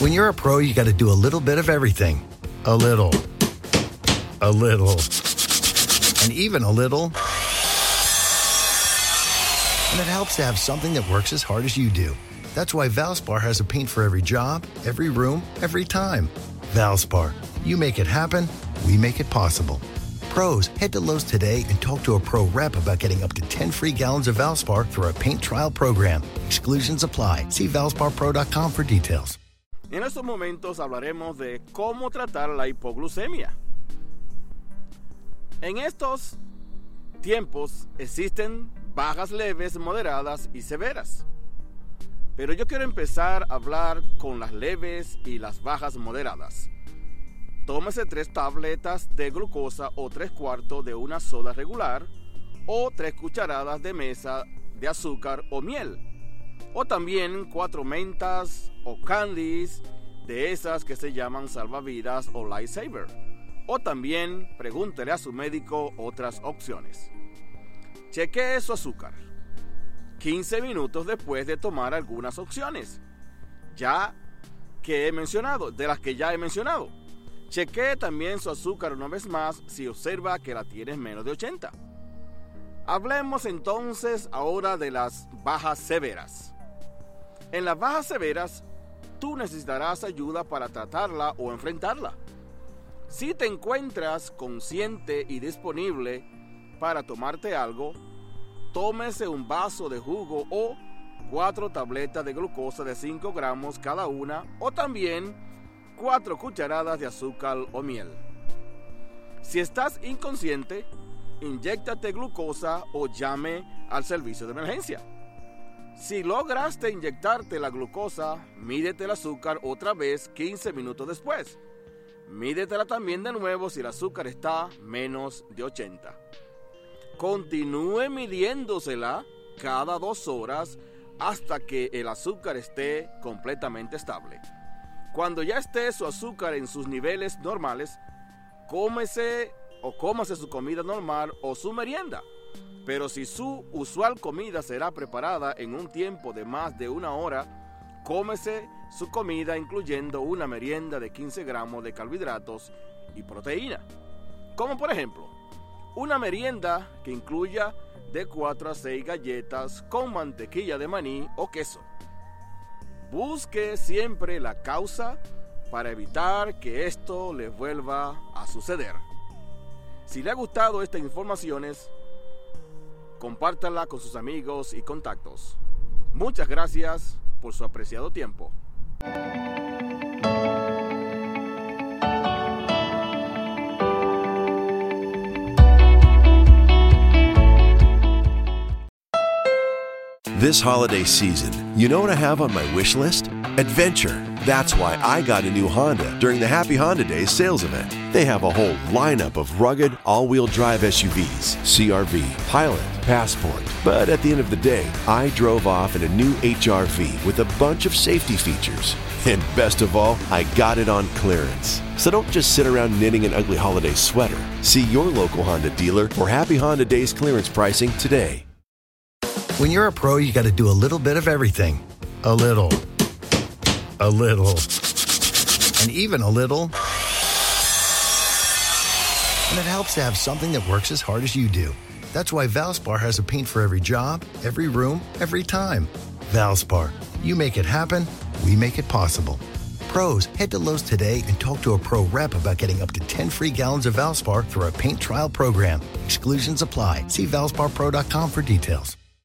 When you're a pro, you got to do a little bit of everything. A little. A little. And even a little. And it helps to have something that works as hard as you do. That's why Valspar has a paint for every job, every room, every time. Valspar, you make it happen, we make it possible. Pros, head to Lowe's today and talk to a pro rep about getting up to 10 free gallons of Valspar through our paint trial program. Exclusions apply. See valsparpro.com for details. En estos momentos hablaremos de cómo tratar la hipoglucemia. En estos tiempos existen bajas leves, moderadas y severas. Pero yo quiero empezar a hablar con las leves y las bajas moderadas. Tómese tres tabletas de glucosa o tres cuartos de una soda regular o tres cucharadas de mesa de azúcar o miel. O también cuatro mentas o candies de esas que se llaman salvavidas o lifesaver. O también pregúntele a su médico otras opciones. Chequee su azúcar. 15 minutos después de tomar algunas opciones. Ya que he mencionado, de las que ya he mencionado. Chequee también su azúcar una vez más si observa que la tienes menos de 80. Hablemos entonces ahora de las bajas severas. En las bajas severas, tú necesitarás ayuda para tratarla o enfrentarla. Si te encuentras consciente y disponible para tomarte algo, tómese un vaso de jugo o cuatro tabletas de glucosa de 5 gramos cada una o también 4 cucharadas de azúcar o miel. Si estás inconsciente, inyectate glucosa o llame al servicio de emergencia. Si lograste inyectarte la glucosa, mídete el azúcar otra vez 15 minutos después. Mídetela también de nuevo si el azúcar está menos de 80. Continúe midiéndosela cada dos horas hasta que el azúcar esté completamente estable. Cuando ya esté su azúcar en sus niveles normales, cómese o cómase su comida normal o su merienda. Pero si su usual comida será preparada en un tiempo de más de una hora, cómese su comida incluyendo una merienda de 15 gramos de carbohidratos y proteína. Como por ejemplo, una merienda que incluya de 4 a 6 galletas con mantequilla de maní o queso. Busque siempre la causa para evitar que esto le vuelva a suceder. Si le ha gustado estas informaciones, compártala con sus amigos y contactos. Muchas gracias por su apreciado tiempo. This holiday season, you know what I have on my wish list? Adventure. That's why I got a new Honda during the Happy Honda Days sales event. They have a whole lineup of rugged, all wheel drive SUVs CRV, Pilot, Passport. But at the end of the day, I drove off in a new HRV with a bunch of safety features. And best of all, I got it on clearance. So don't just sit around knitting an ugly holiday sweater. See your local Honda dealer for Happy Honda Days clearance pricing today. When you're a pro, you got to do a little bit of everything. A little. A little. And even a little. And it helps to have something that works as hard as you do. That's why Valspar has a paint for every job, every room, every time. Valspar, you make it happen, we make it possible. Pros, head to Lowe's today and talk to a pro rep about getting up to 10 free gallons of Valspar through our paint trial program. Exclusions apply. See valsparpro.com for details.